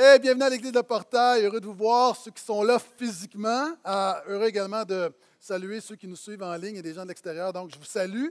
Et bienvenue à l'Église de Portail. Heureux de vous voir, ceux qui sont là physiquement. Ah, heureux également de saluer ceux qui nous suivent en ligne et des gens de l'extérieur. Donc, je vous salue.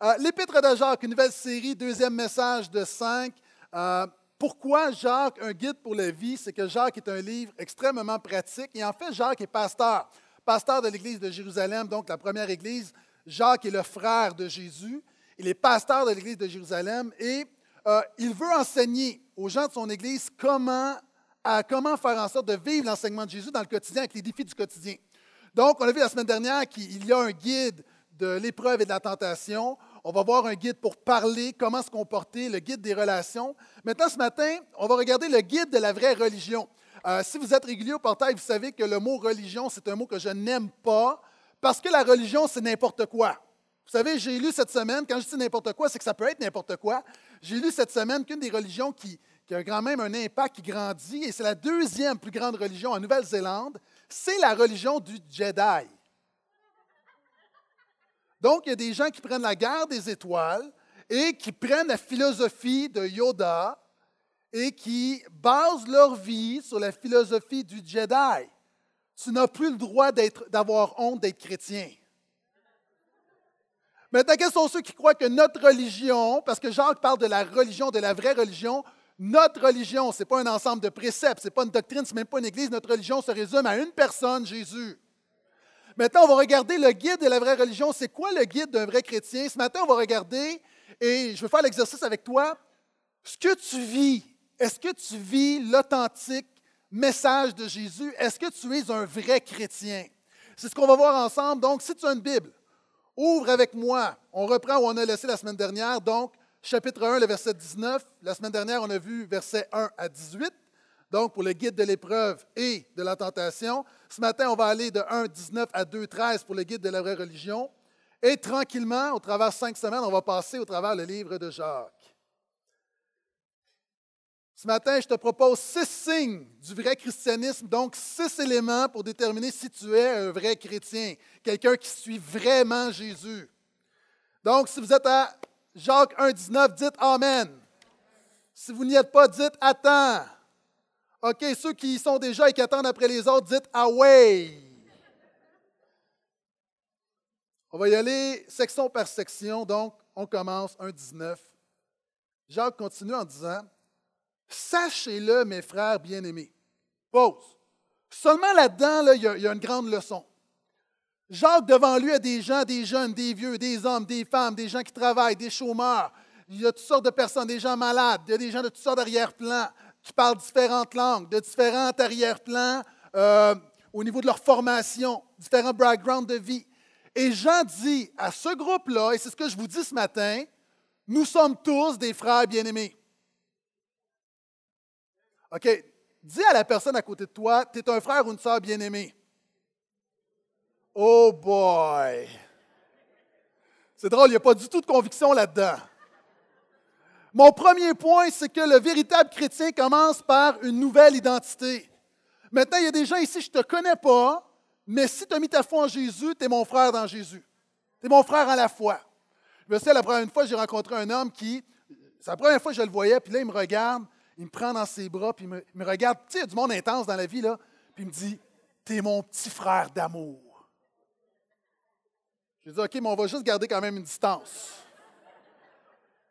Ah, L'Épître de Jacques, une nouvelle série, deuxième message de cinq. Ah, pourquoi Jacques, un guide pour la vie? C'est que Jacques est un livre extrêmement pratique. Et en fait, Jacques est pasteur, pasteur de l'Église de Jérusalem, donc la première Église. Jacques est le frère de Jésus. Il est pasteur de l'Église de Jérusalem et euh, il veut enseigner aux gens de son Église comment, faire en sorte de vivre l'enseignement de Jésus dans le quotidien avec les défis du quotidien. Donc, on a vu la semaine dernière qu'il y a un guide de l'épreuve et de la tentation. On va voir un guide pour parler, comment se comporter, le guide des relations. Maintenant, ce matin, on va regarder le guide de la vraie religion. Euh, si vous êtes régulier au portail, vous savez que le mot religion, c'est un mot que je n'aime pas parce que la religion, c'est n'importe quoi. Vous savez, j'ai lu cette semaine, quand je dis n'importe quoi, c'est que ça peut être n'importe quoi. J'ai lu cette semaine qu'une des religions qui, a quand même un impact qui grandit, et c'est la deuxième plus grande religion en Nouvelle-Zélande, c'est la religion du Jedi. Donc, il y a des gens qui prennent la guerre des étoiles et qui prennent la philosophie de Yoda et qui basent leur vie sur la philosophie du Jedi. Tu n'as plus le droit d'avoir honte d'être chrétien. Maintenant, quels sont ceux qui croient que notre religion, parce que Jacques parle de la religion, de la vraie religion, notre religion, ce n'est pas un ensemble de préceptes, ce n'est pas une doctrine, ce n'est même pas une église, notre religion se résume à une personne, Jésus. Maintenant, on va regarder le guide de la vraie religion. C'est quoi le guide d'un vrai chrétien? Ce matin, on va regarder, et je vais faire l'exercice avec toi, ce que tu vis. Est-ce que tu vis l'authentique message de Jésus? Est-ce que tu es un vrai chrétien? C'est ce qu'on va voir ensemble. Donc, si tu as une Bible, Ouvre avec moi. On reprend où on a laissé la semaine dernière. Donc, chapitre 1, le verset 19. La semaine dernière, on a vu verset 1 à 18. Donc, pour le guide de l'épreuve et de la tentation. Ce matin, on va aller de 1, 19 à 2, 13 pour le guide de la vraie religion. Et tranquillement, au travers cinq semaines, on va passer au travers le livre de Jacques. Ce matin, je te propose six signes du vrai christianisme, donc six éléments pour déterminer si tu es un vrai chrétien, quelqu'un qui suit vraiment Jésus. Donc, si vous êtes à Jacques 1,19, dites Amen. Si vous n'y êtes pas, dites Attends. OK, ceux qui y sont déjà et qui attendent après les autres, dites Away. On va y aller section par section, donc on commence 1,19. Jacques continue en disant Sachez-le, mes frères bien-aimés. Pause. Seulement là-dedans, il, y a, une grande leçon. Jacques, devant lui, a des gens, des jeunes, des vieux, des hommes, des femmes, des gens qui travaillent, des chômeurs. Il y a toutes sortes de personnes, des gens malades, il y a des gens de toutes sortes d'arrière-plans qui parlent différentes langues, de différents arrière-plans euh, au niveau de leur formation, différents backgrounds de vie. Et Jean dit à ce groupe-là, et c'est ce que je vous dis ce matin, nous sommes tous des frères bien-aimés. OK, dis à la personne à côté de toi, tu es un frère ou une sœur bien-aimée. Oh boy! C'est drôle, il n'y a pas du tout de conviction là-dedans. Mon premier point, c'est que le véritable chrétien commence par une nouvelle identité. Maintenant, il y a des gens ici, je ne te connais pas, mais si tu as mis ta foi en Jésus, tu es mon frère dans Jésus. Tu es mon frère en la foi. Je me la première fois, j'ai rencontré un homme qui, c'est la première fois que je le voyais, puis là, il me regarde, il me prend dans ses bras, puis il me, regarde. Tu sais, il y a du monde intense dans la vie, là. Puis il me dit T'es mon petit frère d'amour. Je dis OK, mais on va juste garder quand même une distance.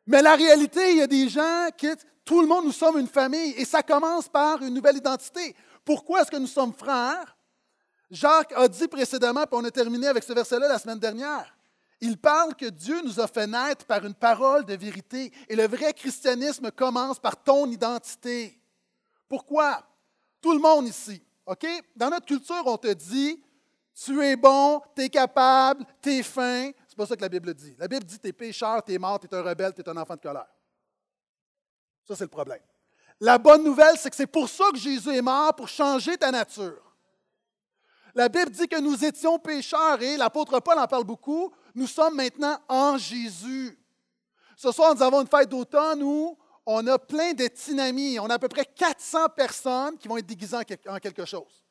Mais la réalité, il y a des gens qui. Tout le monde, nous sommes une famille et ça commence par une nouvelle identité. Pourquoi est-ce que nous sommes frères? Jacques a dit précédemment, puis on a terminé avec ce verset-là la semaine dernière. Il parle que Dieu nous a fait naître par une parole de vérité. Et le vrai christianisme commence par ton identité. Pourquoi? Tout le monde ici. OK? Dans notre culture, on te dit tu es bon, tu es capable, tu es fin. C'est pas ça que la Bible dit. La Bible dit tu es pécheur, tu es mort, tu es un rebelle, tu es un enfant de colère. Ça, c'est le problème. La bonne nouvelle, c'est que c'est pour ça que Jésus est mort, pour changer ta nature. La Bible dit que nous étions pécheurs et l'apôtre Paul en parle beaucoup. Nous sommes maintenant en Jésus. Ce soir, nous avons une fête d'automne où on a plein de tinamis. On a à peu près 400 personnes qui vont être déguisées en quelque chose.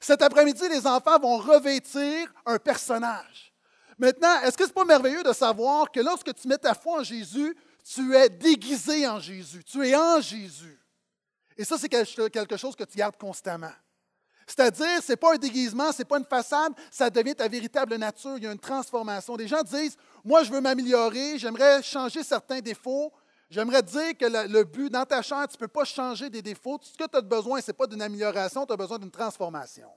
Cet après-midi, les enfants vont revêtir un personnage. Maintenant, est-ce que ce n'est pas merveilleux de savoir que lorsque tu mets ta foi en Jésus, tu es déguisé en Jésus, tu es en Jésus. Et ça, c'est quelque chose que tu gardes constamment. C'est-à-dire, ce n'est pas un déguisement, ce n'est pas une façade, ça devient ta véritable nature. Il y a une transformation. Des gens disent Moi, je veux m'améliorer, j'aimerais changer certains défauts. J'aimerais dire que le, but, dans ta chair, tu ne peux pas changer des défauts. Ce que tu as besoin, ce n'est pas d'une amélioration, tu as besoin d'une transformation.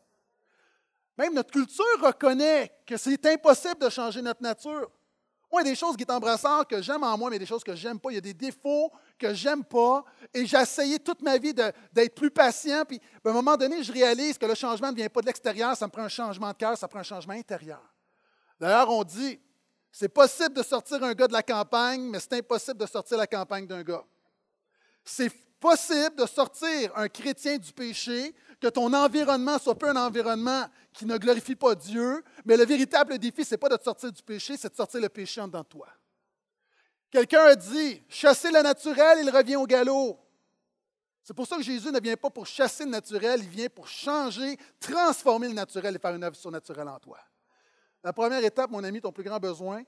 Même notre culture reconnaît que c'est impossible de changer notre nature. Moi, il y a des choses qui sont embrasseurs que j'aime en moi, mais il y a des choses que j'aime pas. Il y a des défauts que j'aime pas. Et j'ai essayé toute ma vie d'être plus patient. Puis, à un moment donné, je réalise que le changement ne vient pas de l'extérieur, ça me prend un changement de cœur, ça prend un changement intérieur. D'ailleurs, on dit, c'est possible de sortir un gars de la campagne, mais c'est impossible de sortir la campagne d'un gars. C'est possible de sortir un chrétien du péché, que ton environnement soit pas un environnement qui ne glorifie pas Dieu, mais le véritable défi, ce n'est pas de te sortir du péché, c'est de sortir le péché en toi. Quelqu'un a dit, chasser le naturel, il revient au galop. C'est pour ça que Jésus ne vient pas pour chasser le naturel, il vient pour changer, transformer le naturel et faire une œuvre surnaturelle en toi. La première étape, mon ami, ton plus grand besoin,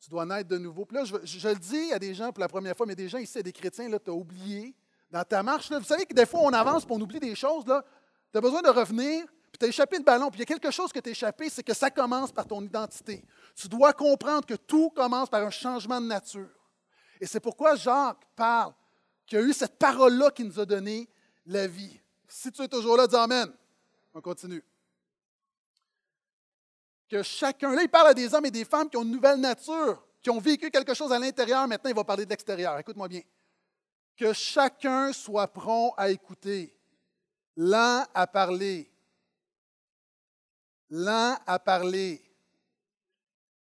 tu dois naître de nouveau. Puis là, je, le dis à des gens pour la première fois, mais des gens ici, des chrétiens, tu as oublié dans ta marche. vous savez que des fois, on avance et on oublie des choses. Tu as besoin de revenir, puis tu as échappé le ballon. Puis il y a quelque chose que tu as échappé, c'est que ça commence par ton identité. Tu dois comprendre que tout commence par un changement de nature. Et c'est pourquoi Jacques parle qu'il y a eu cette parole-là qui nous a donné la vie. Si tu es toujours là, dis Amen. On continue que chacun, là, il parle à des hommes et des femmes qui ont une nouvelle nature, qui ont vécu quelque chose à l'intérieur, maintenant il va parler de l'extérieur. Écoute-moi bien. Que chacun soit prompt à écouter, lent à parler, lent à parler,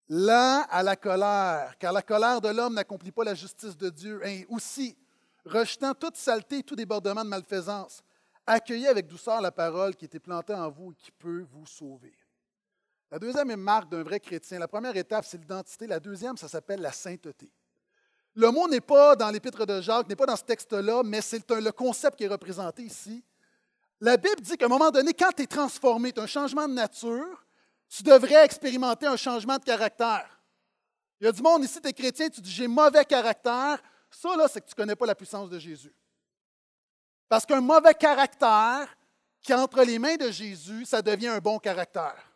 lent à la colère, car la colère de l'homme n'accomplit pas la justice de Dieu. Et aussi, rejetant toute saleté et tout débordement de malfaisance, accueillez avec douceur la parole qui était plantée en vous et qui peut vous sauver. La deuxième marque d'un vrai chrétien. La première étape, c'est l'identité. La deuxième, ça s'appelle la sainteté. Le mot n'est pas dans l'épître de Jacques, n'est pas dans ce texte-là, mais c'est le concept qui est représenté ici. La Bible dit qu'à un moment donné, quand tu es transformé, tu as un changement de nature, tu devrais expérimenter un changement de caractère. Il y a du monde ici, tu es chrétien, tu dis j'ai mauvais caractère. Ça, là, c'est que tu ne connais pas la puissance de Jésus. Parce qu'un mauvais caractère qui entre les mains de Jésus, ça devient un bon caractère.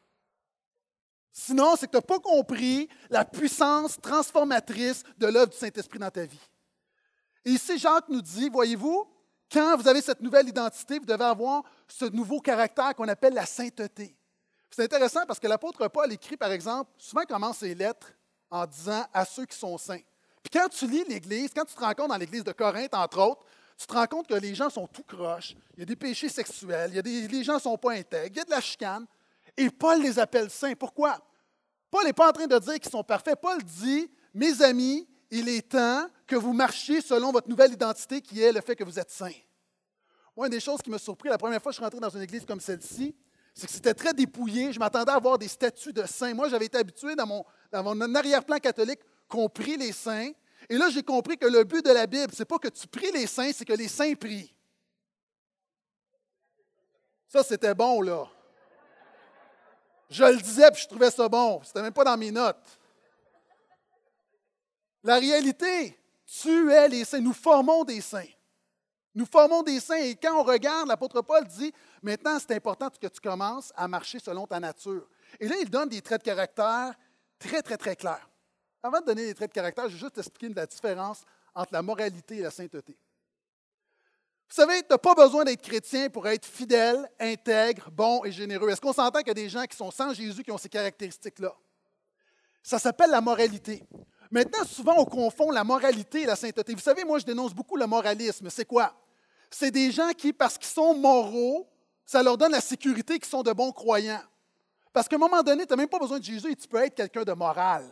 Sinon, c'est que tu n'as pas compris la puissance transformatrice de l'œuvre du Saint-Esprit dans ta vie. Et ici, Jacques nous dit, voyez-vous, quand vous avez cette nouvelle identité, vous devez avoir ce nouveau caractère qu'on appelle la sainteté. C'est intéressant parce que l'apôtre Paul écrit, par exemple, souvent commence ses lettres en disant à ceux qui sont saints. Puis quand tu lis l'Église, quand tu te compte dans l'Église de Corinthe, entre autres, tu te rends compte que les gens sont tout croches, il y a des péchés sexuels, il y a des, les gens ne sont pas intègres, il y a de la chicane. Et Paul les appelle saints. Pourquoi? Paul n'est pas en train de dire qu'ils sont parfaits. Paul dit, mes amis, il est temps que vous marchiez selon votre nouvelle identité qui est le fait que vous êtes saints. Moi, une des choses qui m'a surpris la première fois que je suis rentré dans une église comme celle-ci, c'est que c'était très dépouillé. Je m'attendais à avoir des statues de saints. Moi, j'avais été habitué dans mon, dans mon arrière-plan catholique qu'on prie les saints. Et là, j'ai compris que le but de la Bible, ce n'est pas que tu pries les saints, c'est que les saints prient. Ça, c'était bon, là. Je le disais, puis je trouvais ça bon. Ce n'était même pas dans mes notes. La réalité, tu es les saints. Nous formons des saints. Nous formons des saints. Et quand on regarde, l'apôtre Paul dit, maintenant, c'est important que tu commences à marcher selon ta nature. Et là, il donne des traits de caractère très, très, très clairs. Avant de donner des traits de caractère, je vais juste expliquer la différence entre la moralité et la sainteté. Vous savez, tu n'as pas besoin d'être chrétien pour être fidèle, intègre, bon et généreux. Est-ce qu'on s'entend qu'il y a des gens qui sont sans Jésus qui ont ces caractéristiques-là? Ça s'appelle la moralité. Maintenant, souvent, on confond la moralité et la sainteté. Vous savez, moi, je dénonce beaucoup le moralisme. C'est quoi? C'est des gens qui, parce qu'ils sont moraux, ça leur donne la sécurité qu'ils sont de bons croyants. Parce qu'à un moment donné, tu n'as même pas besoin de Jésus et tu peux être quelqu'un de moral.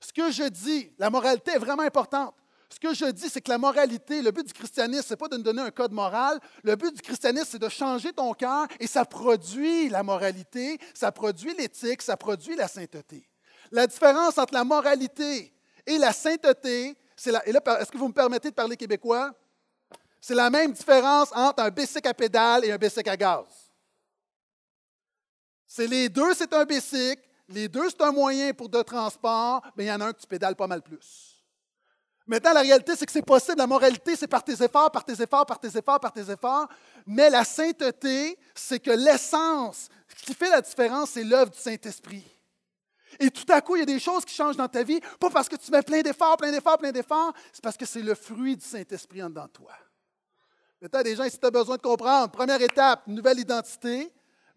Ce que je dis, la moralité est vraiment importante. Ce que je dis, c'est que la moralité, le but du christianisme, ce n'est pas de nous donner un code moral. Le but du christianisme, c'est de changer ton cœur et ça produit la moralité, ça produit l'éthique, ça produit la sainteté. La différence entre la moralité et la sainteté, c'est la, est-ce que vous me permettez de parler québécois? C'est la même différence entre un bicycle à pédale et un bicycle à gaz. C'est les deux, c'est un bicycle, les deux, c'est un moyen pour de transport, mais il y en a un que tu pédales pas mal plus. Maintenant, la réalité, c'est que c'est possible. La moralité, c'est par tes efforts, par tes efforts, par tes efforts, par tes efforts. Mais la sainteté, c'est que l'essence, ce qui fait la différence, c'est l'œuvre du Saint-Esprit. Et tout à coup, il y a des choses qui changent dans ta vie, pas parce que tu mets plein d'efforts, plein d'efforts, plein d'efforts, c'est parce que c'est le fruit du Saint-Esprit en toi. Maintenant, des gens, si tu as besoin de comprendre, première étape, nouvelle identité,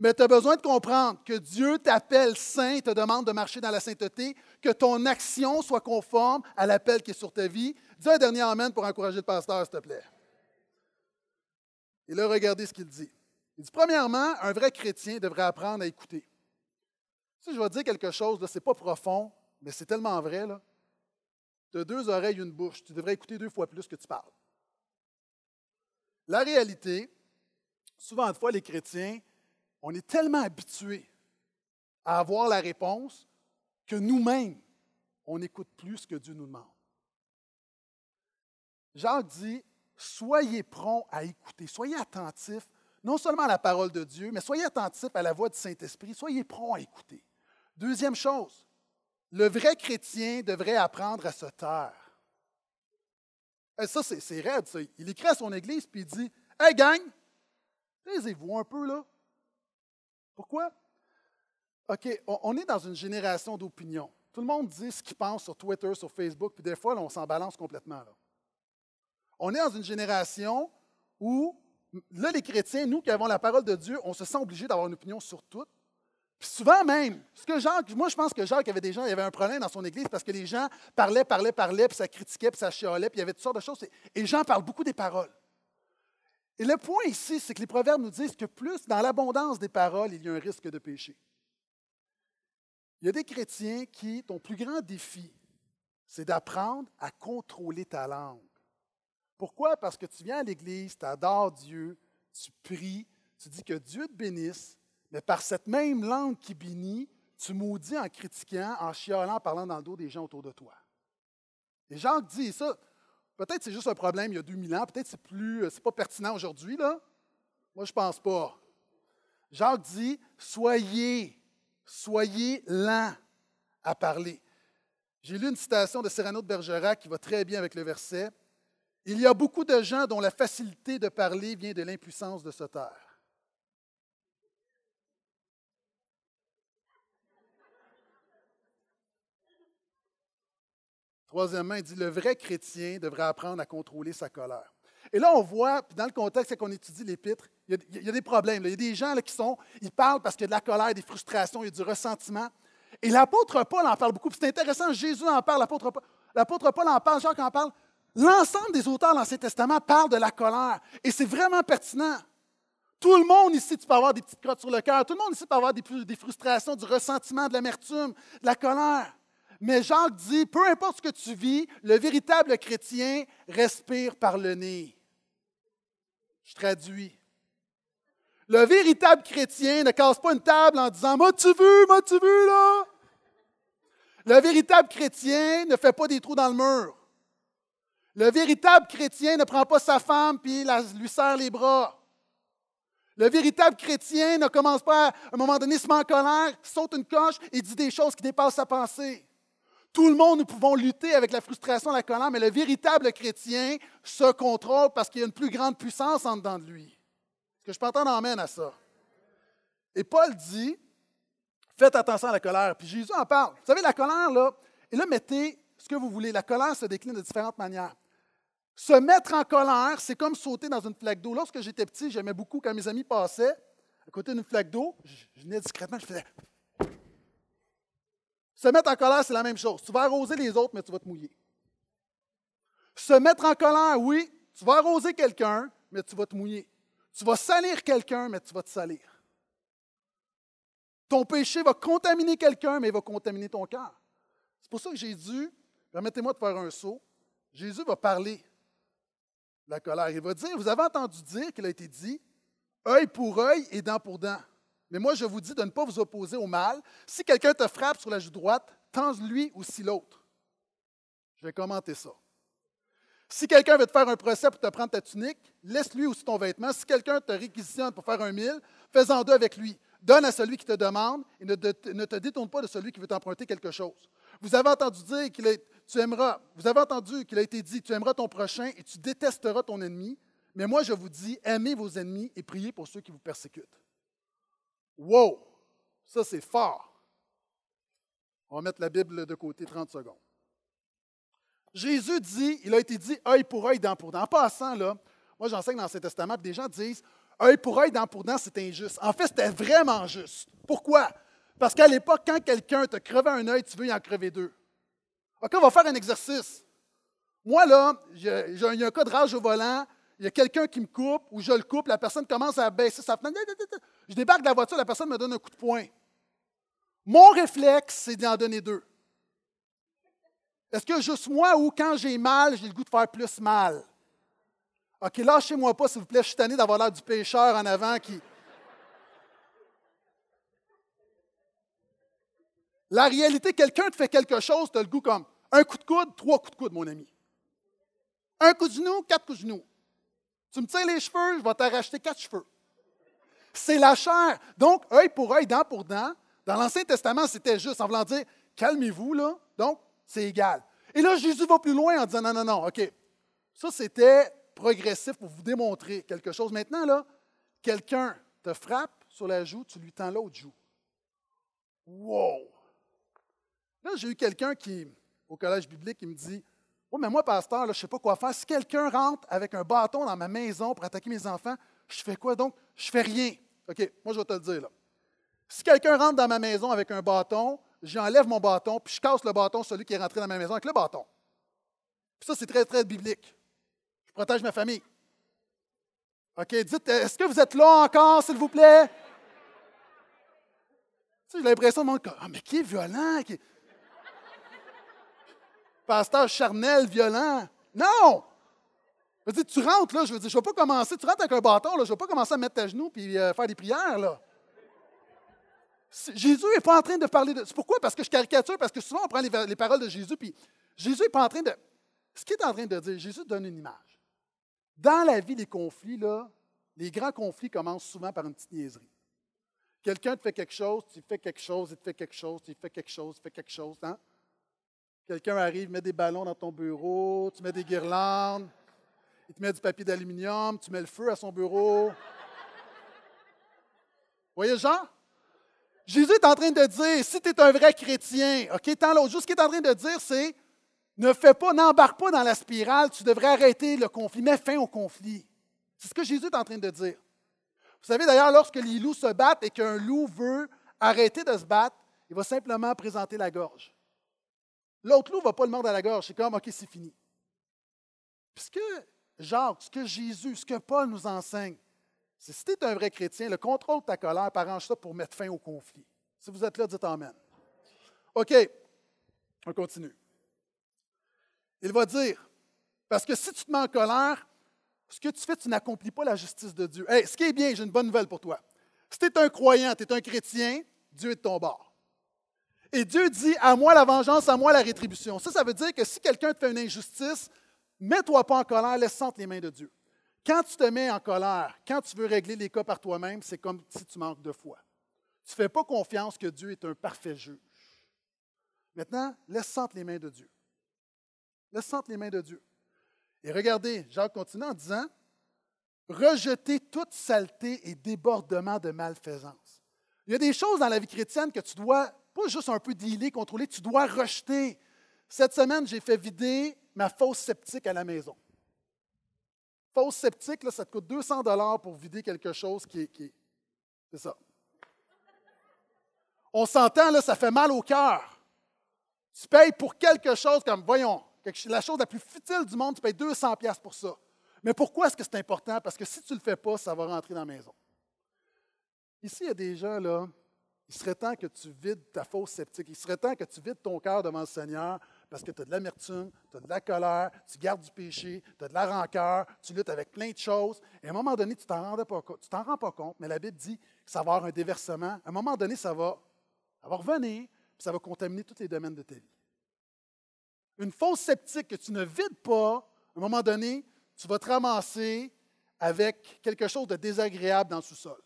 mais tu as besoin de comprendre que Dieu t'appelle saint, te demande de marcher dans la sainteté, que ton action soit conforme à l'appel qui est sur ta vie. Dis un dernier Amen pour encourager le pasteur, s'il te plaît. Et là, regardez ce qu'il dit. Il dit, premièrement, un vrai chrétien devrait apprendre à écouter. Si je vais dire quelque chose, ce n'est pas profond, mais c'est tellement vrai. Tu as deux oreilles, une bouche. Tu devrais écouter deux fois plus que tu parles. La réalité, souvent de fois, les chrétiens, on est tellement habitués à avoir la réponse que nous-mêmes, on n'écoute plus ce que Dieu nous demande. Jacques dit, soyez prompt à écouter, soyez attentifs, non seulement à la parole de Dieu, mais soyez attentifs à la voix du Saint-Esprit, soyez prompt à écouter. Deuxième chose, le vrai chrétien devrait apprendre à se taire. Eh, ça, c'est raide, ça. Il écrit à son église, puis il dit Hey, gang, taisez-vous un peu, là. Pourquoi? OK, on est dans une génération d'opinion. Tout le monde dit ce qu'il pense sur Twitter, sur Facebook, puis des fois, on s'en balance complètement. On est dans une génération où, là, les chrétiens, nous qui avons la parole de Dieu, on se sent obligés d'avoir une opinion sur tout. Puis souvent même, ce que Jacques, moi je pense que Jacques avait des gens, il y avait un problème dans son église parce que les gens parlaient, parlaient, parlaient, puis ça critiquait, puis ça chialait, puis il y avait toutes sortes de choses. Et les gens parlent beaucoup des paroles. Et le point ici, c'est que les proverbes nous disent que plus dans l'abondance des paroles, il y a un risque de péché. Il y a des chrétiens qui, ton plus grand défi, c'est d'apprendre à contrôler ta langue. Pourquoi? Parce que tu viens à l'Église, tu adores Dieu, tu pries, tu dis que Dieu te bénisse, mais par cette même langue qui bénit, tu maudis en critiquant, en chialant, en parlant dans le dos des gens autour de toi. Et Jacques dit ça, Peut-être c'est juste un problème il y a 2000 ans, peut-être c'est plus, euh, c'est pas pertinent aujourd'hui, là. Moi, je pense pas. Jacques dit, soyez, soyez lents à parler. J'ai lu une citation de Cyrano de Bergerac qui va très bien avec le verset. Il y a beaucoup de gens dont la facilité de parler vient de l'impuissance de se taire. Troisièmement, il dit le vrai chrétien devrait apprendre à contrôler sa colère. Et là, on voit, dans le contexte qu'on étudie l'épître, il, y a des problèmes. Il y a des gens qui sont, ils parlent parce qu'il y a de la colère, des frustrations, il y a du ressentiment. Et l'apôtre Paul en parle beaucoup. C'est intéressant, Jésus en parle, l'apôtre Paul, en parle, Jacques en parle. L'ensemble des auteurs de l'Ancien Testament parlent de la colère. Et c'est vraiment pertinent. Tout le monde ici, tu peux avoir des petites crottes sur le cœur. Tout le monde ici peut avoir des frustrations, du ressentiment, de l'amertume, de la colère. Mais Jacques dit, peu importe ce que tu vis, le véritable chrétien respire par le nez. Je traduis. Le véritable chrétien ne casse pas une table en disant M'as-tu vu, m'as-tu vu là? Le véritable chrétien ne fait pas des trous dans le mur. Le véritable chrétien ne prend pas sa femme puis lui serre les bras. Le véritable chrétien ne commence pas à un moment donné, se met en colère, saute une coche et dit des choses qui dépassent sa pensée. Tout le monde, nous pouvons lutter avec la frustration, la colère, mais le véritable chrétien se contrôle parce qu'il y a une plus grande puissance en dedans de lui. Est-ce que je peux entendre amène à ça? Et Paul dit, faites attention à la colère. Puis Jésus en parle. Vous savez, la colère, là, et là, mettez ce que vous voulez. La colère se décline de différentes manières. Se mettre en colère, c'est comme sauter dans une flaque d'eau. Lorsque j'étais petit, j'aimais beaucoup quand mes amis passaient à côté d'une flaque d'eau, je venais discrètement, je faisais se mettre en colère, c'est la même chose. Tu vas arroser les autres, mais tu vas te mouiller. Se mettre en colère, oui, tu vas arroser quelqu'un, mais tu vas te mouiller. Tu vas salir quelqu'un, mais tu vas te salir. Ton péché va contaminer quelqu'un, mais il va contaminer ton cœur. C'est pour ça que Jésus, permettez-moi de faire un saut, Jésus va parler de la colère. Il va dire, vous avez entendu dire qu'il a été dit, œil pour œil et dent pour dent. Mais moi, je vous dis de ne pas vous opposer au mal. Si quelqu'un te frappe sur la joue droite, tends-lui aussi l'autre. Je vais commenter ça. Si quelqu'un veut te faire un procès pour te prendre ta tunique, laisse-lui aussi ton vêtement. Si quelqu'un te réquisitionne pour faire un mille, fais-en deux avec lui. Donne à celui qui te demande et ne te, détourne pas de celui qui veut t'emprunter quelque chose. Vous avez entendu dire vous avez entendu qu'il a été dit, tu aimeras ton prochain et tu détesteras ton ennemi. Mais moi, je vous dis, aimez vos ennemis et priez pour ceux qui vous persécutent. Wow! Ça, c'est fort. On va mettre la Bible de côté 30 secondes. Jésus dit, il a été dit œil pour œil, dent pour dent. En passant, là, moi j'enseigne dans l'Ancien Testament, des gens disent œil pour œil, dent pour dent, c'est injuste. En fait, c'était vraiment juste. Pourquoi? Parce qu'à l'époque, quand quelqu'un te crevait un œil, tu veux y en crever deux. OK, on va faire un exercice. Moi, là, il y a un cas de rage au volant, il y a quelqu'un qui me coupe ou je le coupe, la personne commence à baisser sa fenêtre. Je débarque de la voiture, la personne me donne un coup de poing. Mon réflexe, c'est d'en donner deux. Est-ce que juste moi ou quand j'ai mal, j'ai le goût de faire plus mal? OK, lâchez-moi pas, s'il vous plaît, je suis tanné d'avoir l'air du pêcheur en avant qui. La réalité, quelqu'un te fait quelque chose, tu as le goût comme un coup de coude, trois coups de coude, mon ami. Un coup de genou, quatre coups de genou. Tu me tiens les cheveux, je vais t'arracher quatre cheveux. C'est la chair. Donc, œil pour œil, dent pour dent. Dans l'Ancien Testament, c'était juste en voulant dire calmez-vous, là. Donc, c'est égal. Et là, Jésus va plus loin en disant non, non, non, OK. Ça, c'était progressif pour vous démontrer quelque chose. Maintenant, là, quelqu'un te frappe sur la joue, tu lui tends l'autre joue. Wow! Là, j'ai eu quelqu'un qui, au collège biblique, qui me dit Oh, mais moi, pasteur, je ne sais pas quoi faire. Si quelqu'un rentre avec un bâton dans ma maison pour attaquer mes enfants, je fais quoi donc? Je fais rien. OK, moi, je vais te le dire. Là. Si quelqu'un rentre dans ma maison avec un bâton, j'enlève mon bâton, puis je casse le bâton, celui qui est rentré dans ma maison avec le bâton. Puis ça, c'est très, très biblique. Je protège ma famille. OK, dites, est-ce que vous êtes là encore, s'il vous plaît? Tu sais, j'ai l'impression de mon ah, mais qui est violent? Pasteur charnel, violent. Non! Je veux dire, tu rentres, là, je veux dire, je ne vais pas commencer, tu rentres avec un bâton, là, je ne vais pas commencer à mettre ta genou et euh, faire des prières, là. Jésus n'est pas en train de parler de. C'est pourquoi? Parce que je caricature, parce que souvent on prend les, paroles de Jésus, puis Jésus n'est pas en train de. Ce qu'il est en train de dire, Jésus donne une image. Dans la vie, les conflits, là, les grands conflits commencent souvent par une petite niaiserie. Quelqu'un te fait quelque chose, tu fais quelque chose, il te fait quelque chose, tu fais quelque chose, tu fais quelque chose. Hein? Quelqu'un arrive, met des ballons dans ton bureau, tu mets des guirlandes, il te met du papier d'aluminium, tu mets le feu à son bureau. Voyez Jean? Jésus est en train de dire, si tu es un vrai chrétien, OK, tant l'autre, juste ce qu'il est en train de dire, c'est ne fais pas, n'embarque pas dans la spirale, tu devrais arrêter le conflit, mets fin au conflit. C'est ce que Jésus est en train de dire. Vous savez d'ailleurs, lorsque les loups se battent et qu'un loup veut arrêter de se battre, il va simplement présenter la gorge. L'autre loup ne va pas le mordre à la gorge, c'est comme, OK, c'est fini. Puisque Jacques, ce que Jésus, ce que Paul nous enseigne, si tu es un vrai chrétien, le contrôle de ta colère, arrange ça pour mettre fin au conflit. Si vous êtes là, dites Amen. OK, on continue. Il va dire, parce que si tu te mets en colère, ce que tu fais, tu n'accomplis pas la justice de Dieu. Hey, ce qui est bien, j'ai une bonne nouvelle pour toi. Si tu es un croyant, tu es un chrétien, Dieu est de ton bord. Et Dieu dit, à moi la vengeance, à moi la rétribution. Ça, ça veut dire que si quelqu'un te fait une injustice, mets-toi pas en colère, laisse entre les mains de Dieu. Quand tu te mets en colère, quand tu veux régler les cas par toi-même, c'est comme si tu manques de foi. Tu ne fais pas confiance que Dieu est un parfait juge. Maintenant, laisse entre les mains de Dieu. Laisse entre les mains de Dieu. Et regardez, Jacques continue en disant Rejetez toute saleté et débordement de malfaisance. Il y a des choses dans la vie chrétienne que tu dois, pas juste un peu dealer, contrôler, tu dois rejeter. Cette semaine, j'ai fait vider ma fausse sceptique à la maison. Fausse sceptique, ça te coûte 200 dollars pour vider quelque chose qui est. c'est ça. On s'entend, là, ça fait mal au cœur. Tu payes pour quelque chose comme, voyons, la chose la plus futile du monde, tu payes 200 pièces pour ça. Mais pourquoi est-ce que c'est important? Parce que si tu ne le fais pas, ça va rentrer dans la maison. Ici, il y a des gens, là, il serait temps que tu vides ta fausse sceptique. Il serait temps que tu vides ton cœur devant le Seigneur parce que tu as de l'amertume, tu as de la colère, tu gardes du péché, tu as de la rancœur, tu luttes avec plein de choses. Et à un moment donné, tu ne t'en rends pas compte, mais la Bible dit que ça va avoir un déversement. À un moment donné, ça va, revenir, puis ça va contaminer tous les domaines de ta vie. Une fausse sceptique que tu ne vides pas, à un moment donné, tu vas te ramasser avec quelque chose de désagréable dans le sous-sol.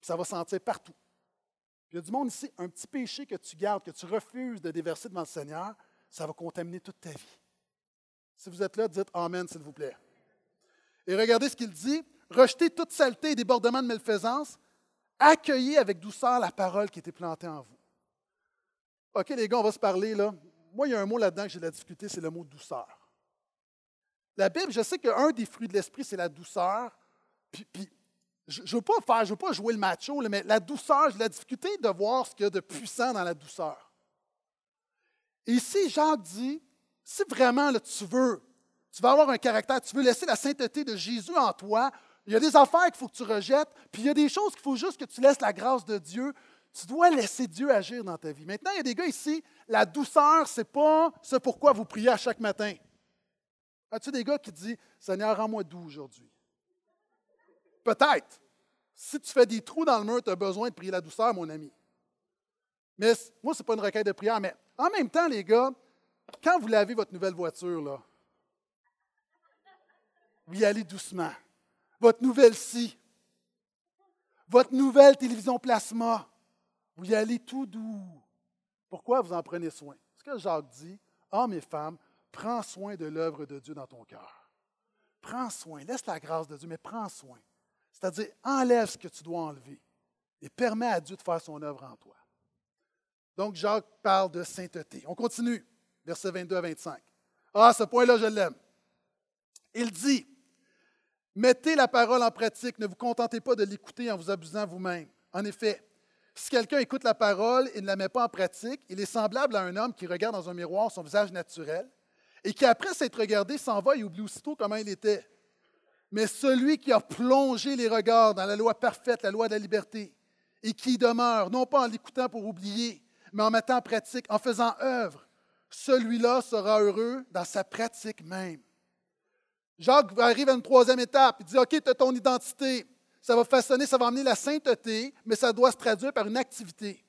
Ça va sentir partout. Il y a du monde ici, un petit péché que tu gardes, que tu refuses de déverser devant le Seigneur, ça va contaminer toute ta vie. Si vous êtes là, dites Amen, s'il vous plaît. Et regardez ce qu'il dit. Rejetez toute saleté et débordement de malfaisance. Accueillez avec douceur la parole qui était plantée en vous. OK, les gars, on va se parler là. Moi, il y a un mot là-dedans que j'ai de la difficulté, c'est le mot douceur. La Bible, je sais qu'un des fruits de l'esprit, c'est la douceur. Puis, je ne veux pas faire, je veux pas jouer le macho, mais la douceur, j'ai la difficulté de voir ce qu'il y a de puissant dans la douceur. Et ici, Jacques dit, si vraiment tu veux, tu veux avoir un caractère, tu veux laisser la sainteté de Jésus en toi, il y a des affaires qu'il faut que tu rejettes, puis il y a des choses qu'il faut juste que tu laisses la grâce de Dieu. Tu dois laisser Dieu agir dans ta vie. Maintenant, il y a des gars ici, la douceur, ce n'est pas ce pourquoi vous priez à chaque matin. As-tu des gars qui disent Seigneur, rends-moi doux aujourd'hui? Peut-être. Si tu fais des trous dans le mur, tu as besoin de prier la douceur, mon ami. Mais moi, ce n'est pas une requête de prière, mais en même temps, les gars, quand vous lavez votre nouvelle voiture, là, vous y allez doucement. Votre nouvelle scie, votre nouvelle télévision plasma, vous y allez tout doux. Pourquoi vous en prenez soin? Ce que Jacques dit, hommes et femmes, prends soin de l'œuvre de Dieu dans ton cœur. Prends soin, laisse la grâce de Dieu, mais prends soin. C'est-à-dire, enlève ce que tu dois enlever et permets à Dieu de faire son œuvre en toi. Donc, Jacques parle de sainteté. On continue, versets 22 à 25. Ah, ce point-là, je l'aime. Il dit, mettez la parole en pratique, ne vous contentez pas de l'écouter en vous abusant vous-même. En effet, si quelqu'un écoute la parole et ne la met pas en pratique, il est semblable à un homme qui regarde dans un miroir son visage naturel et qui, après s'être regardé, s'en va et oublie aussitôt comment il était. Mais celui qui a plongé les regards dans la loi parfaite, la loi de la liberté, et qui demeure, non pas en l'écoutant pour oublier, mais en mettant en pratique, en faisant œuvre, celui-là sera heureux dans sa pratique même. Jacques arrive à une troisième étape. Il dit, OK, tu as ton identité. Ça va façonner, ça va amener la sainteté, mais ça doit se traduire par une activité.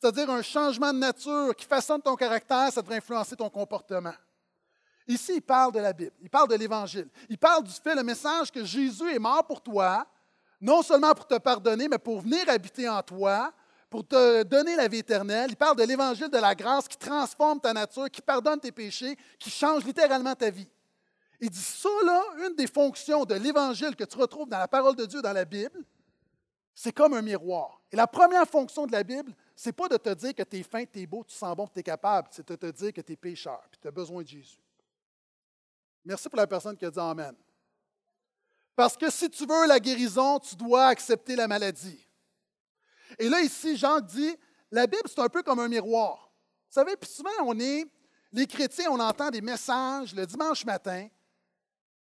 C'est-à-dire un changement de nature qui façonne ton caractère, ça devrait influencer ton comportement. Ici, il parle de la Bible, il parle de l'Évangile. Il parle du fait, le message que Jésus est mort pour toi, non seulement pour te pardonner, mais pour venir habiter en toi, pour te donner la vie éternelle. Il parle de l'Évangile de la grâce qui transforme ta nature, qui pardonne tes péchés, qui change littéralement ta vie. Il dit ça, là, une des fonctions de l'Évangile que tu retrouves dans la parole de Dieu dans la Bible, c'est comme un miroir. Et la première fonction de la Bible, c'est pas de te dire que tu es fin, tu es beau, tu sens bon, tu es capable, c'est de te dire que tu es pécheur, puis tu as besoin de Jésus. Merci pour la personne qui a dit Amen. Parce que si tu veux la guérison, tu dois accepter la maladie. Et là, ici, Jean dit, la Bible, c'est un peu comme un miroir. Vous savez, puis souvent, on est, les chrétiens, on entend des messages le dimanche matin,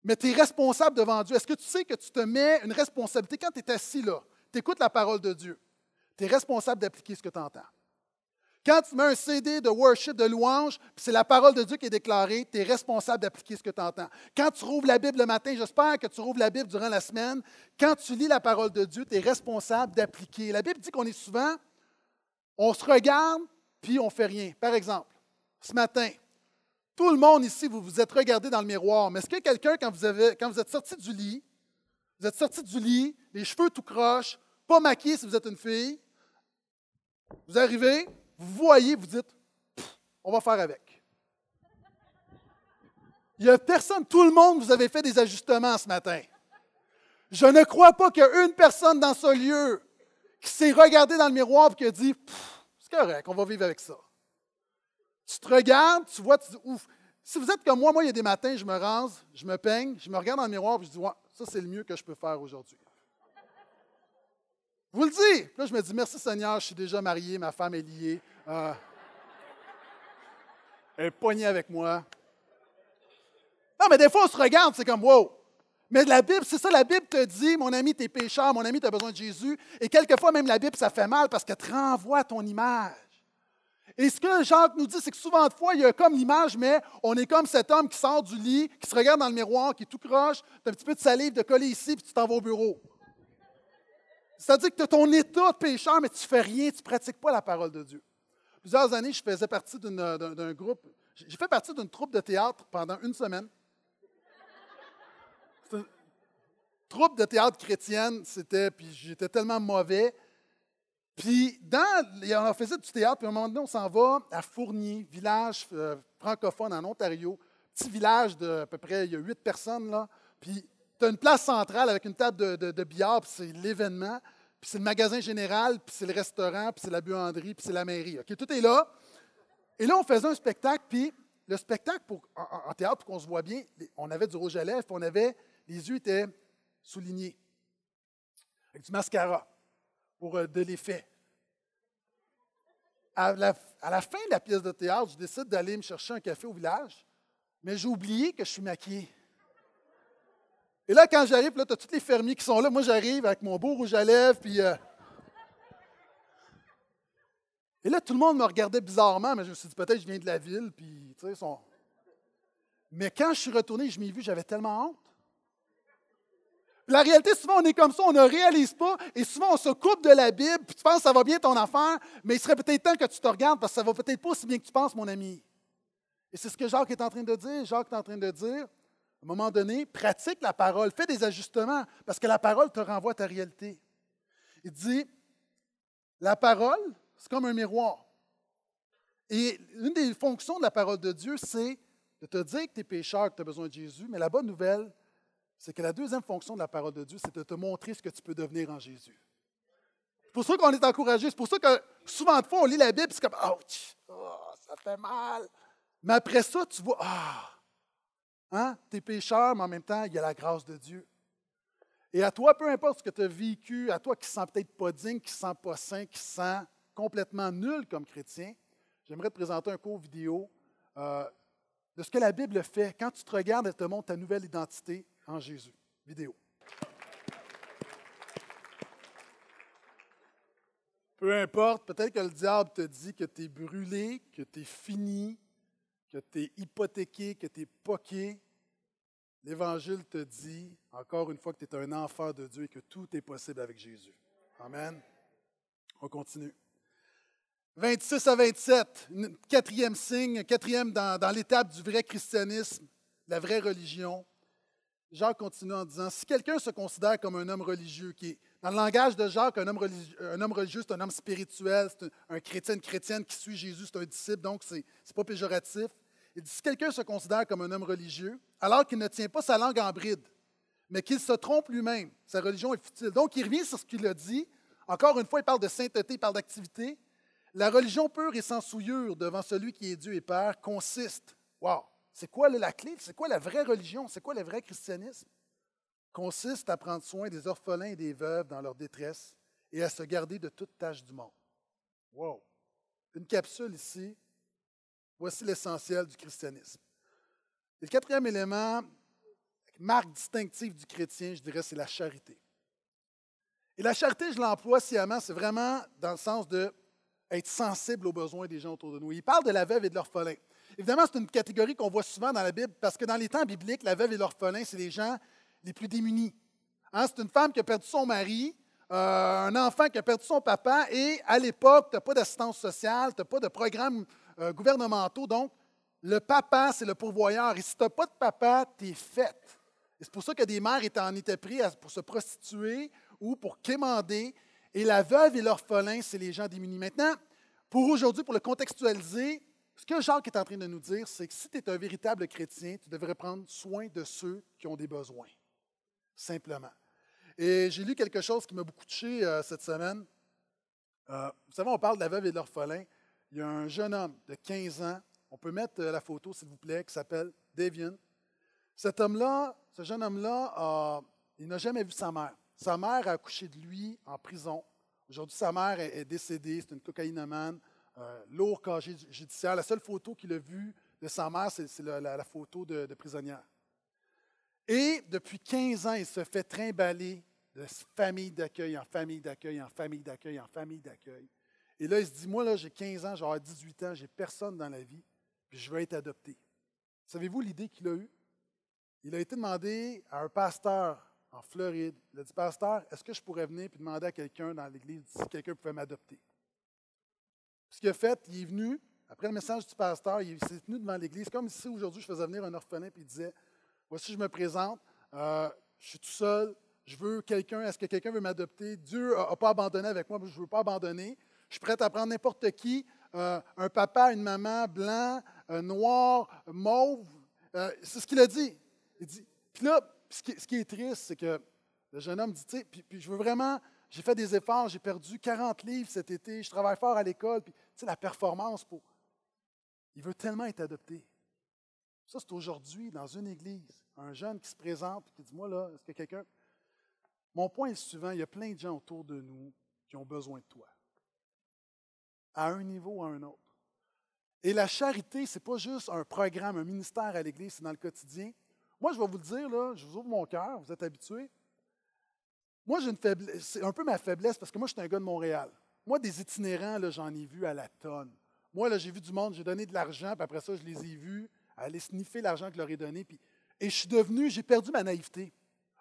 mais tu es responsable devant Dieu. Est-ce que tu sais que tu te mets une responsabilité quand tu es assis là, tu écoutes la parole de Dieu, tu es responsable d'appliquer ce que tu entends. Quand tu mets un CD de worship, de louange, c'est la parole de Dieu qui est déclarée, tu es responsable d'appliquer ce que tu entends. Quand tu rouvres la Bible le matin, j'espère que tu rouvres la Bible durant la semaine, quand tu lis la parole de Dieu, tu es responsable d'appliquer. La Bible dit qu'on est souvent, on se regarde, puis on ne fait rien. Par exemple, ce matin, tout le monde ici, vous vous êtes regardé dans le miroir, mais est-ce que quelqu'un, quand vous, avez, quand vous êtes sorti du lit, vous êtes sorti du lit, les cheveux tout croches, pas maquillé si vous êtes une fille, vous arrivez, vous voyez, vous dites, on va faire avec. Il n'y a personne, tout le monde, vous avez fait des ajustements ce matin. Je ne crois pas qu'il y a une personne dans ce lieu qui s'est regardé dans le miroir et qui a dit, c'est correct, on va vivre avec ça. Tu te regardes, tu vois, tu dis, ouf. Si vous êtes comme moi, moi, il y a des matins, je me rase, je me peigne, je me regarde dans le miroir et je dis, ça, c'est le mieux que je peux faire aujourd'hui. Vous le dites. Là, je me dis, merci Seigneur, je suis déjà marié, ma femme est liée. Euh, elle poignée avec moi. Non, mais des fois, on se regarde, c'est comme, wow. Mais la Bible, c'est ça, la Bible te dit, mon ami, tu es pécheur, mon ami, tu as besoin de Jésus. Et quelquefois, même la Bible, ça fait mal parce qu'elle te renvoie ton image. Et ce que Jacques nous dit, c'est que souvent de fois, il y a comme l'image, mais on est comme cet homme qui sort du lit, qui se regarde dans le miroir, qui est tout croche, tu as un petit peu de salive de coller ici, puis tu t'en vas au bureau. C'est-à-dire que tu as ton état de pécheur, mais tu fais rien, tu ne pratiques pas la parole de Dieu plusieurs années, je faisais partie d'un groupe. J'ai fait partie d'une troupe de théâtre pendant une semaine. troupe de théâtre chrétienne, c'était, puis j'étais tellement mauvais. Puis, dans, on faisait du théâtre, puis à un moment donné, on s'en va à Fournier, village euh, francophone en Ontario, petit village de à peu près, il y a huit personnes là, puis tu as une place centrale avec une table de, billard, puis c'est l'événement, puis c'est le magasin général, puis c'est le restaurant, puis c'est la buanderie, puis c'est la mairie. Tout est là. Et là, on faisait un spectacle, puis le spectacle, pour, en, théâtre, pour qu'on se voit bien, on avait du rouge à lèvres, puis on avait, les yeux étaient soulignés, avec du mascara, pour euh, de l'effet. À la, à la fin de la pièce de théâtre, je décide d'aller me chercher un café au village, mais j'ai oublié que je suis maquillé. Et là, quand j'arrive, là, tu as tous les fermiers qui sont là. Moi, j'arrive avec mon beau rouge à lèvres, puis. Euh, et là, tout le monde me regardait bizarrement, mais je me suis dit, peut-être je viens de la ville, puis, tu sais. Mais quand je suis retourné, je m'y vu, j'avais tellement honte. la réalité, souvent, on est comme ça, on ne réalise pas, et souvent, on se coupe de la Bible, tu penses que ça va bien ton affaire, mais il serait peut-être temps que tu te regardes, parce que ça va peut-être pas aussi bien que tu penses, mon ami. Et c'est ce que Jacques est en train de dire. Jacques est en train de dire, à un moment donné, pratique la parole, fais des ajustements, parce que la parole te renvoie à ta réalité. Il dit, la parole, c'est comme un miroir. Et une des fonctions de la parole de Dieu, c'est de te dire que tu es pécheur, que tu as besoin de Jésus, mais la bonne nouvelle, c'est que la deuxième fonction de la parole de Dieu, c'est de te montrer ce que tu peux devenir en Jésus. C'est pour ça qu'on est encouragé. C'est pour ça que souvent de fois, on lit la Bible, c'est comme! Oh, ça fait mal! Mais après ça, tu vois, ah, Hein? Tu es pécheur, mais en même temps, il y a la grâce de Dieu. Et à toi, peu importe ce que tu as vécu, à toi qui ne sens peut-être pas digne, qui ne sens pas saint, qui se sent complètement nul comme chrétien, j'aimerais te présenter un cours vidéo euh, de ce que la Bible fait. Quand tu te regardes, elle te montre ta nouvelle identité en Jésus. Vidéo. Peu importe, peut-être que le diable te dit que tu es brûlé, que tu es fini, que tu es hypothéqué, que tu es poqué, l'Évangile te dit, encore une fois, que tu es un enfant de Dieu et que tout est possible avec Jésus. Amen. On continue. 26 à 27, quatrième signe, quatrième dans, l'étape du vrai christianisme, la vraie religion. Jacques continue en disant, si quelqu'un se considère comme un homme religieux, qui est, dans le langage de Jacques, un homme religieux, un homme c'est un homme spirituel, c'est un, chrétien, chrétienne qui suit Jésus, c'est un disciple, donc ce n'est pas péjoratif. Il dit, si quelqu'un se considère comme un homme religieux, alors qu'il ne tient pas sa langue en bride, mais qu'il se trompe lui-même, sa religion est futile. Donc, il revient sur ce qu'il a dit. Encore une fois, il parle de sainteté, il parle d'activité. La religion pure et sans souillure devant celui qui est Dieu et Père consiste. Wow! C'est quoi la clé? C'est quoi la vraie religion? C'est quoi le vrai christianisme? Consiste à prendre soin des orphelins et des veuves dans leur détresse et à se garder de toute tâche du monde. Wow! Une capsule ici Voici l'essentiel du christianisme. Le quatrième élément, marque distinctive du chrétien, je dirais, c'est la charité. Et la charité, je l'emploie sciemment, c'est vraiment dans le sens de être sensible aux besoins des gens autour de nous. Il parle de la veuve et de l'orphelin. Évidemment, c'est une catégorie qu'on voit souvent dans la Bible parce que dans les temps bibliques, la veuve et l'orphelin, c'est les gens les plus démunis. Hein, c'est une femme qui a perdu son mari, euh, un enfant qui a perdu son papa, et à l'époque, tu n'as pas d'assistance sociale, tu n'as pas de programme euh, gouvernementaux. Donc, le papa, c'est le pourvoyeur. Et si tu n'as pas de papa, tu es faite. C'est pour ça que des mères étaient en étaient pris pour se prostituer ou pour quémander. Et la veuve et l'orphelin, c'est les gens démunis. Maintenant, pour aujourd'hui, pour le contextualiser, ce que Jacques est en train de nous dire, c'est que si tu es un véritable chrétien, tu devrais prendre soin de ceux qui ont des besoins. Simplement. Et j'ai lu quelque chose qui m'a beaucoup touché euh, cette semaine. Euh, vous savez, on parle de la veuve et de l'orphelin il y a un jeune homme de 15 ans, on peut mettre euh, la photo, s'il vous plaît, qui s'appelle Davian. Cet homme-là, ce jeune homme-là, il n'a jamais vu sa mère. Sa mère a accouché de lui en prison. Aujourd'hui, sa mère est, décédée, c'est une cocaïnomane, euh, lourd casier judiciaire. La seule photo qu'il a vue de sa mère, c'est la, photo de, de prisonnière. Et depuis 15 ans, il se fait trimballer de famille d'accueil en famille d'accueil, en famille d'accueil, en famille d'accueil. Et là, il se dit, moi, là, j'ai 15 ans, j'ai 18 ans, j'ai personne dans la vie, puis je veux être adopté. Savez-vous l'idée qu'il a eue? Il a été demandé à un pasteur en Floride. Il a dit, pasteur, est-ce que je pourrais venir et demander à quelqu'un dans l'église si quelqu'un pouvait m'adopter? Ce qu'il a fait, il est venu, après le message du pasteur, il s'est tenu devant l'église, comme si aujourd'hui je faisais venir un orphelin et il disait, voici, je me présente, euh, je suis tout seul, je veux quelqu'un, est-ce que quelqu'un veut m'adopter? Dieu n'a pas abandonné avec moi, je ne veux pas abandonner. Je suis prêt à prendre n'importe qui, euh, un papa, une maman, blanc, euh, noir, mauve. Euh, c'est ce qu'il a dit. Il dit. Puis là, ce qui, est triste, c'est que le jeune homme dit, tu sais, puis, je veux vraiment, j'ai fait des efforts, j'ai perdu 40 livres cet été, je travaille fort à l'école, puis tu sais, la performance pour. Il veut tellement être adopté. Ça, c'est aujourd'hui dans une église. Un jeune qui se présente et qui dit Moi, là, est-ce que quelqu'un. Mon point est suivant il y a plein de gens autour de nous qui ont besoin de toi. À un niveau ou à un autre. Et la charité, ce n'est pas juste un programme, un ministère à l'Église, c'est dans le quotidien. Moi, je vais vous le dire, là, je vous ouvre mon cœur, vous êtes habitués. Moi, j'ai une faiblesse, c'est un peu ma faiblesse parce que moi, je suis un gars de Montréal. Moi, des itinérants, j'en ai vu à la tonne. Moi, là, j'ai vu du monde, j'ai donné de l'argent, puis après ça, je les ai vus aller sniffer l'argent que je leur ai donné. Puis, et je suis devenu, j'ai perdu ma naïveté.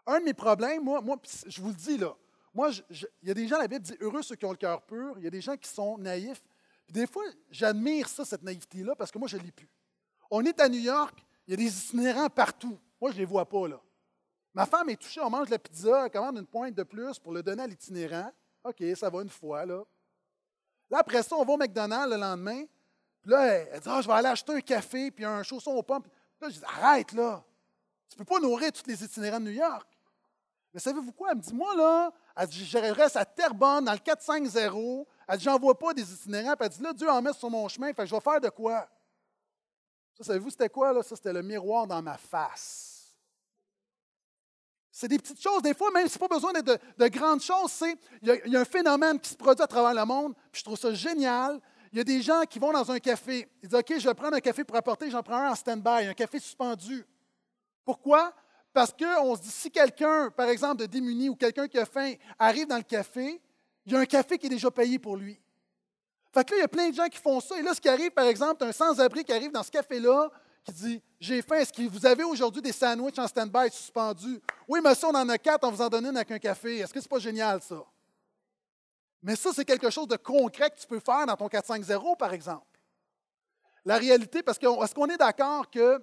Un de mes problèmes, moi, moi je vous le dis là, moi, il y a des gens, la Bible dit heureux ceux qui ont le cœur pur. Il y a des gens qui sont naïfs. Puis des fois, j'admire ça, cette naïveté-là, parce que moi, je ne l'ai plus. On est à New York, il y a des itinérants partout. Moi, je ne les vois pas là. Ma femme est touchée, on mange la pizza, elle commande une pointe de plus pour le donner à l'itinérant. OK, ça va une fois, là. Là, après ça, on va au McDonald's le lendemain. Puis là, elle dit Ah, je vais aller acheter un café puis un chausson aux pommes. là, je dis Arrête, là. Tu ne peux pas nourrir tous les itinérants de New York. Mais savez-vous quoi? Elle me dit Moi, là, elle dit, je reste à Terrebonne, dans le 450. Elle dit J'en vois pas des itinérants. Puis elle dit Là, Dieu en met sur mon chemin, fait que je vais faire de quoi? Ça, savez-vous, c'était quoi? Là? Ça, c'était le miroir dans ma face. C'est des petites choses. Des fois, même, ce n'est pas besoin d'être de, grandes choses. A, il y, a un phénomène qui se produit à travers le monde, puis je trouve ça génial. Il y a des gens qui vont dans un café. Ils disent OK, je vais prendre un café pour apporter, j'en prends un en stand-by, un café suspendu. Pourquoi? Parce qu'on se dit, si quelqu'un, par exemple, de démuni ou quelqu'un qui a faim, arrive dans le café, il y a un café qui est déjà payé pour lui. Fait que là, il y a plein de gens qui font ça. Et là, ce qui arrive, par exemple, un sans-abri qui arrive dans ce café-là, qui dit J'ai faim, est-ce que vous avez aujourd'hui des sandwichs en stand-by suspendus? Oui, monsieur, on en a quatre, on vous en donne une avec un café. Est-ce que ce n'est pas génial, ça? Mais ça, c'est quelque chose de concret que tu peux faire dans ton 4-5-0, par exemple. La réalité, parce que est-ce qu'on est d'accord que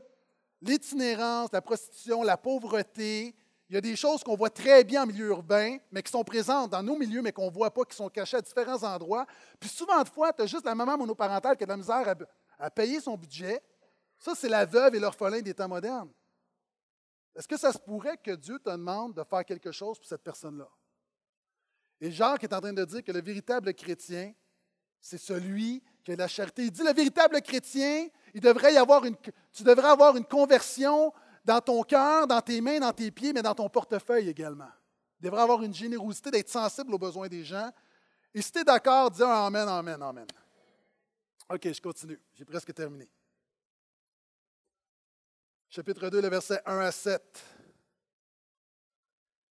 l'itinérance, la prostitution, la pauvreté, il y a des choses qu'on voit très bien en milieu urbain, mais qui sont présentes dans nos milieux, mais qu'on ne voit pas, qui sont cachées à différents endroits. Puis souvent de fois, tu as juste la maman monoparentale qui a de la misère à, à payer son budget. Ça, c'est la veuve et l'orphelin des temps modernes. Est-ce que ça se pourrait que Dieu te demande de faire quelque chose pour cette personne-là? Et Jacques est en train de dire que le véritable chrétien, c'est celui la charité. Il dit le véritable chrétien, il devrait y avoir une, tu devrais avoir une conversion dans ton cœur, dans tes mains, dans tes pieds, mais dans ton portefeuille également. Il devrait avoir une générosité d'être sensible aux besoins des gens. Et si tu es d'accord, dis un Amen, Amen, Amen. OK, je continue. J'ai presque terminé. Chapitre 2, le verset 1 à 7.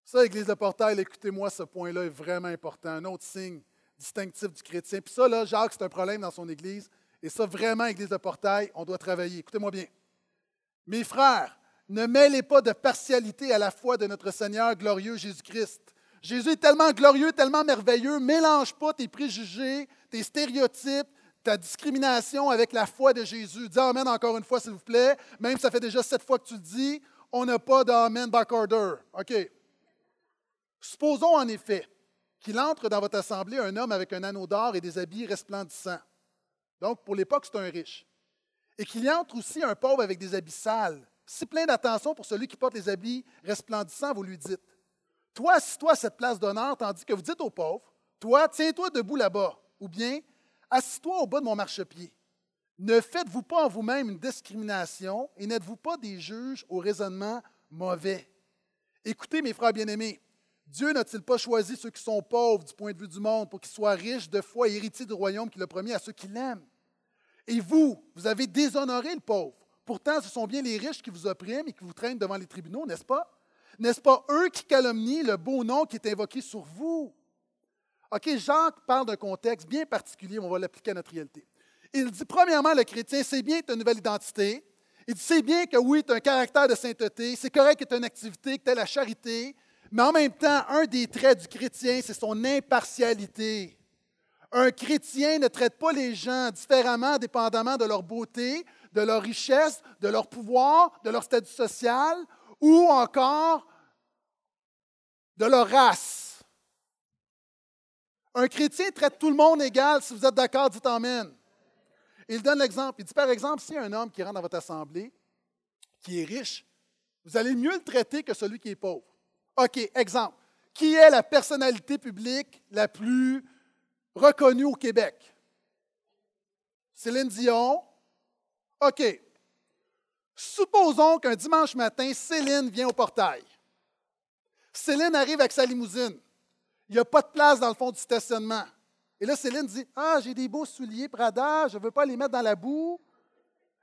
Ça, Église de Portail, écoutez-moi, ce point-là est vraiment important. Un autre signe distinctif du chrétien. Puis ça, là, Jacques, c'est un problème dans son Église. Et ça, vraiment, Église de Portail, on doit travailler. Écoutez-moi bien. Mes frères, ne mêlez pas de partialité à la foi de notre Seigneur glorieux Jésus-Christ. Jésus est tellement glorieux, tellement merveilleux. Mélange pas tes préjugés, tes stéréotypes, ta discrimination avec la foi de Jésus. Dis Amen encore une fois, s'il vous plaît. Même si ça fait déjà sept fois que tu le dis, on n'a pas d'Amen back order. OK. Supposons en effet qu'il entre dans votre assemblée un homme avec un anneau d'or et des habits resplendissants. Donc, pour l'époque, c'est un riche. Et qu'il y entre aussi un pauvre avec des habits sales. Si plein d'attention pour celui qui porte les habits resplendissants, vous lui dites Toi, assis-toi à cette place d'honneur, tandis que vous dites au pauvre Toi, tiens-toi debout là-bas. Ou bien, assis-toi au bas de mon marchepied. Ne faites-vous pas en vous-même une discrimination et n'êtes-vous pas des juges au raisonnement mauvais? Écoutez, mes frères bien-aimés, Dieu n'a-t-il pas choisi ceux qui sont pauvres du point de vue du monde pour qu'ils soient riches de foi et héritiers du royaume qu'il a promis à ceux qui l'aiment? Et vous, vous avez déshonoré le pauvre. Pourtant, ce sont bien les riches qui vous oppriment et qui vous traînent devant les tribunaux, n'est-ce pas? N'est-ce pas eux qui calomnient le beau nom qui est invoqué sur vous? OK, Jacques parle d'un contexte bien particulier, on va l'appliquer à notre réalité. Il dit, premièrement, le chrétien, c'est bien ta nouvelle identité. Il dit, c'est bien que oui, tu as un caractère de sainteté, c'est correct que tu une activité, que tu as la charité, mais en même temps, un des traits du chrétien, c'est son impartialité. Un chrétien ne traite pas les gens différemment dépendamment de leur beauté, de leur richesse, de leur pouvoir, de leur statut social ou encore de leur race. Un chrétien traite tout le monde égal. Si vous êtes d'accord, dites Amen. il donne l'exemple. Il dit, par exemple, a un homme qui rentre dans votre assemblée, qui est riche, vous allez mieux le traiter que celui qui est pauvre. OK, exemple. Qui est la personnalité publique la plus reconnue au Québec? Céline Dion. OK. Supposons qu'un dimanche matin, Céline vient au portail. Céline arrive avec sa limousine. Il n'y a pas de place dans le fond du stationnement. Et là, Céline dit Ah, j'ai des beaux souliers Prada, je ne veux pas les mettre dans la boue.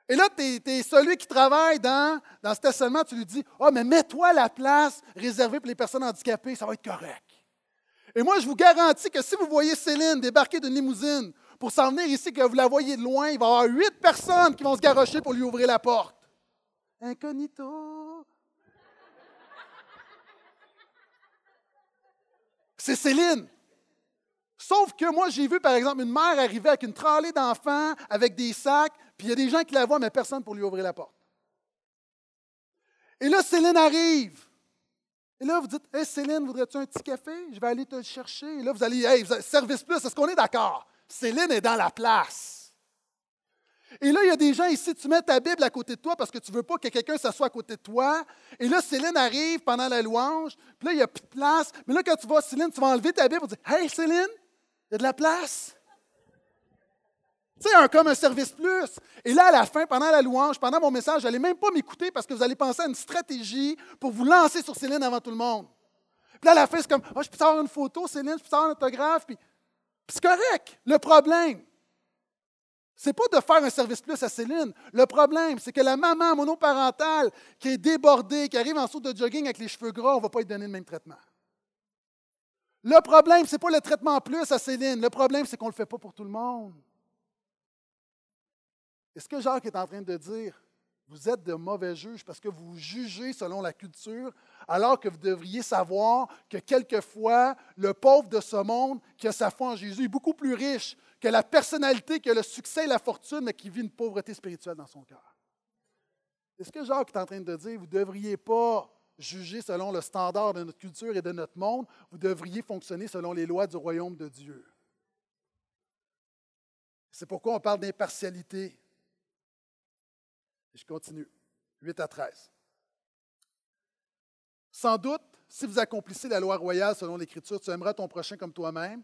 Et là, tu celui qui travaille dans, dans stationnement, tu lui dis Ah, mais mets-toi la place réservée pour les personnes handicapées, ça va être correct. Et moi, je vous garantis que si vous voyez Céline débarquer d'une limousine pour s'en venir ici, que vous la voyez de loin, il va y avoir huit personnes qui vont se garrocher pour lui ouvrir la porte. Incognito. C'est Céline. Sauf que moi, j'ai vu, par exemple, une mère arriver avec une tralée d'enfants, avec des sacs, il y a des gens qui la voient, mais personne pour lui ouvrir la porte. Et là, Céline arrive. Et là, vous dites, Hey, Céline, voudrais-tu un petit café? Je vais aller te le chercher. Et là, vous allez, Hey, service plus, est-ce qu'on est d'accord? Céline est dans la place. Et là, il y a des gens ici, tu mets ta Bible à côté de toi parce que tu ne veux pas que quelqu'un s'assoie à côté de toi. Et là, Céline arrive pendant la louange. Puis là, il n'y a plus de place. Mais là, quand tu vois Céline, tu vas enlever ta Bible et dire Hey, Céline, il y a de la place. Tu sais, un, comme un service plus. Et là, à la fin, pendant la louange, pendant mon message, vous n'allez même pas m'écouter parce que vous allez penser à une stratégie pour vous lancer sur Céline avant tout le monde. Puis là, à la fin, c'est comme oh, je peux avoir une photo, Céline, je peux avoir un autographe. Puis, c'est correct. Le problème, c'est pas de faire un service plus à Céline. Le problème, c'est que la maman monoparentale qui est débordée, qui arrive en saut de jogging avec les cheveux gras, on ne va pas lui donner le même traitement. Le problème, ce n'est pas le traitement plus à Céline. Le problème, c'est qu'on ne le fait pas pour tout le monde. Est-ce que Jacques est en train de dire, vous êtes de mauvais juges parce que vous jugez selon la culture, alors que vous devriez savoir que quelquefois, le pauvre de ce monde qui a sa foi en Jésus est beaucoup plus riche que la personnalité qui a le succès et la fortune, mais qui vit une pauvreté spirituelle dans son cœur? Est-ce que Jacques est en train de dire, vous ne devriez pas juger selon le standard de notre culture et de notre monde, vous devriez fonctionner selon les lois du royaume de Dieu? C'est pourquoi on parle d'impartialité. Je continue. 8 à 13. Sans doute, si vous accomplissez la loi royale selon l'Écriture, tu aimeras ton prochain comme toi-même,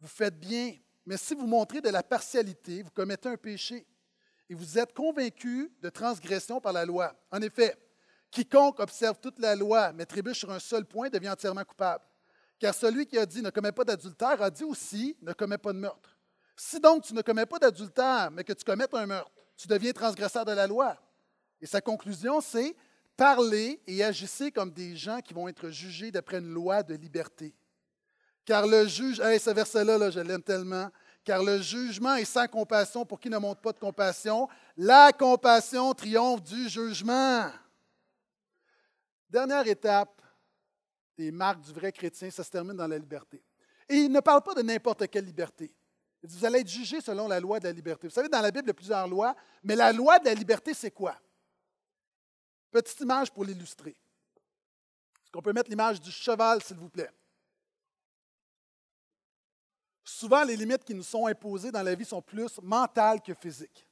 vous faites bien. Mais si vous montrez de la partialité, vous commettez un péché et vous êtes convaincu de transgression par la loi. En effet, Quiconque observe toute la loi, mais trébuche sur un seul point, devient entièrement coupable. Car celui qui a dit ne commets pas d'adultère a dit aussi ne commets pas de meurtre. Si donc tu ne commets pas d'adultère, mais que tu commettes un meurtre, tu deviens transgresseur de la loi. Et sa conclusion, c'est parlez et agissez comme des gens qui vont être jugés d'après une loi de liberté. Car le juge, hey, ce verset-là, là, je l'aime tellement. Car le jugement est sans compassion pour qui ne montre pas de compassion. La compassion triomphe du jugement. Dernière étape des marques du vrai chrétien, ça se termine dans la liberté. Et il ne parle pas de n'importe quelle liberté. Il dit, vous allez être jugé selon la loi de la liberté. Vous savez, dans la Bible, il y a plusieurs lois, mais la loi de la liberté, c'est quoi? Petite image pour l'illustrer. Est-ce qu'on peut mettre l'image du cheval, s'il vous plaît? Souvent, les limites qui nous sont imposées dans la vie sont plus mentales que physiques.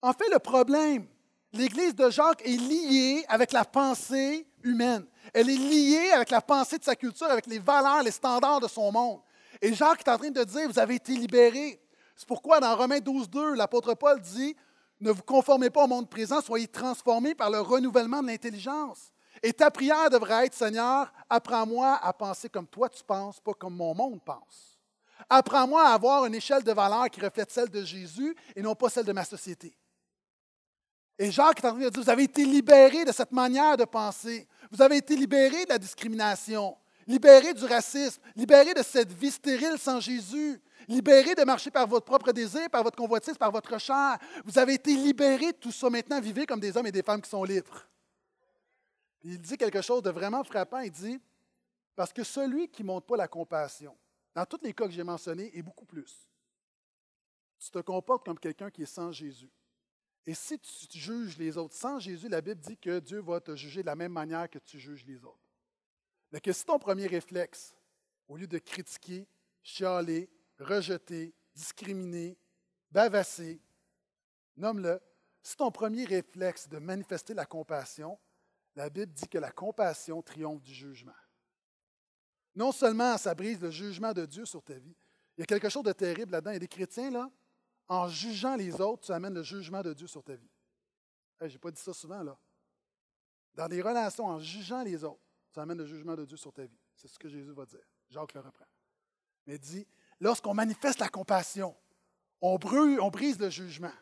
En fait, le problème, l'Église de Jacques est liée avec la pensée humaine. Elle est liée avec la pensée de sa culture, avec les valeurs, les standards de son monde. Et Jacques est en train de dire, vous avez été libérés. C'est pourquoi dans Romains 12, 2, l'apôtre Paul dit, ne vous conformez pas au monde présent, soyez transformés par le renouvellement de l'intelligence. Et ta prière devrait être, Seigneur, apprends-moi à penser comme toi tu penses, pas comme mon monde pense. Apprends-moi à avoir une échelle de valeur qui reflète celle de Jésus et non pas celle de ma société. Et Jacques est en train de dire, vous avez été libérés de cette manière de penser. Vous avez été libérés de la discrimination, libérés du racisme, libérés de cette vie stérile sans Jésus, libérés de marcher par votre propre désir, par votre convoitise, par votre chair. Vous avez été libérés de tout ça. Maintenant, vivez comme des hommes et des femmes qui sont libres. il dit quelque chose de vraiment frappant. Il dit, parce que celui qui ne montre pas la compassion, dans tous les cas que j'ai mentionnés, et beaucoup plus, tu te comportes comme quelqu'un qui est sans Jésus. Et si tu juges les autres sans Jésus, la Bible dit que Dieu va te juger de la même manière que tu juges les autres. Mais que si ton premier réflexe, au lieu de critiquer, chialer, rejeter, discriminer, bavasser, nomme-le. Si ton premier réflexe de manifester la compassion, la Bible dit que la compassion triomphe du jugement. Non seulement ça brise le jugement de Dieu sur ta vie, il y a quelque chose de terrible là-dedans. Il y a des chrétiens, là, en jugeant les autres, tu amènes le jugement de Dieu sur ta vie. Je n'ai pas dit ça souvent, là. Dans les relations, en jugeant les autres, tu amènes le jugement de Dieu sur ta vie. C'est ce que Jésus va dire. Jacques le reprend. Mais dit, lorsqu'on manifeste la compassion, on, brise le jugement.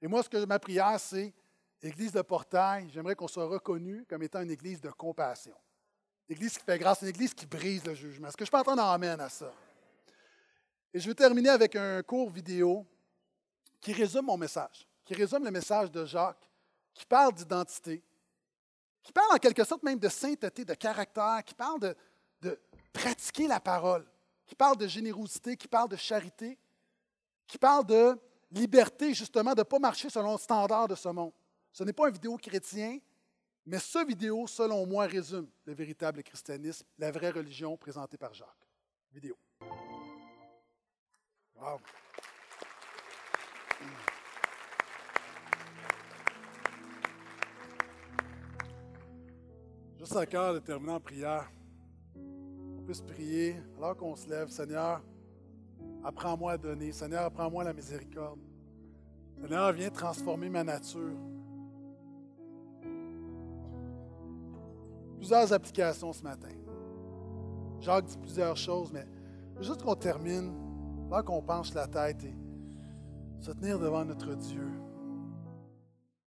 Et moi, ce que ma prière, c'est, Église de portail, j'aimerais qu'on soit reconnu comme étant une Église de compassion. Église qui fait grâce, une Église qui brise le jugement. Est-ce que je peux entendre amène à ça? Et je vais terminer avec un court vidéo qui résume mon message, qui résume le message de Jacques, qui parle d'identité, qui parle en quelque sorte même de sainteté, de caractère, qui parle de pratiquer la parole, qui parle de générosité, qui parle de charité, qui parle de liberté, justement, de ne pas marcher selon le standard de ce monde. Ce n'est pas un vidéo chrétien, mais ce vidéo, selon moi, résume le véritable christianisme, la vraie religion présentée par Jacques. Vidéo. Wow. Juste à cœur de terminer en prière. Prier alors qu'on se lève. Seigneur, apprends-moi à donner. Seigneur, apprends-moi la miséricorde. Seigneur, viens transformer ma nature. Plusieurs applications ce matin. Jacques dit plusieurs choses, mais juste qu'on termine, là qu'on penche la tête et se tenir devant notre Dieu.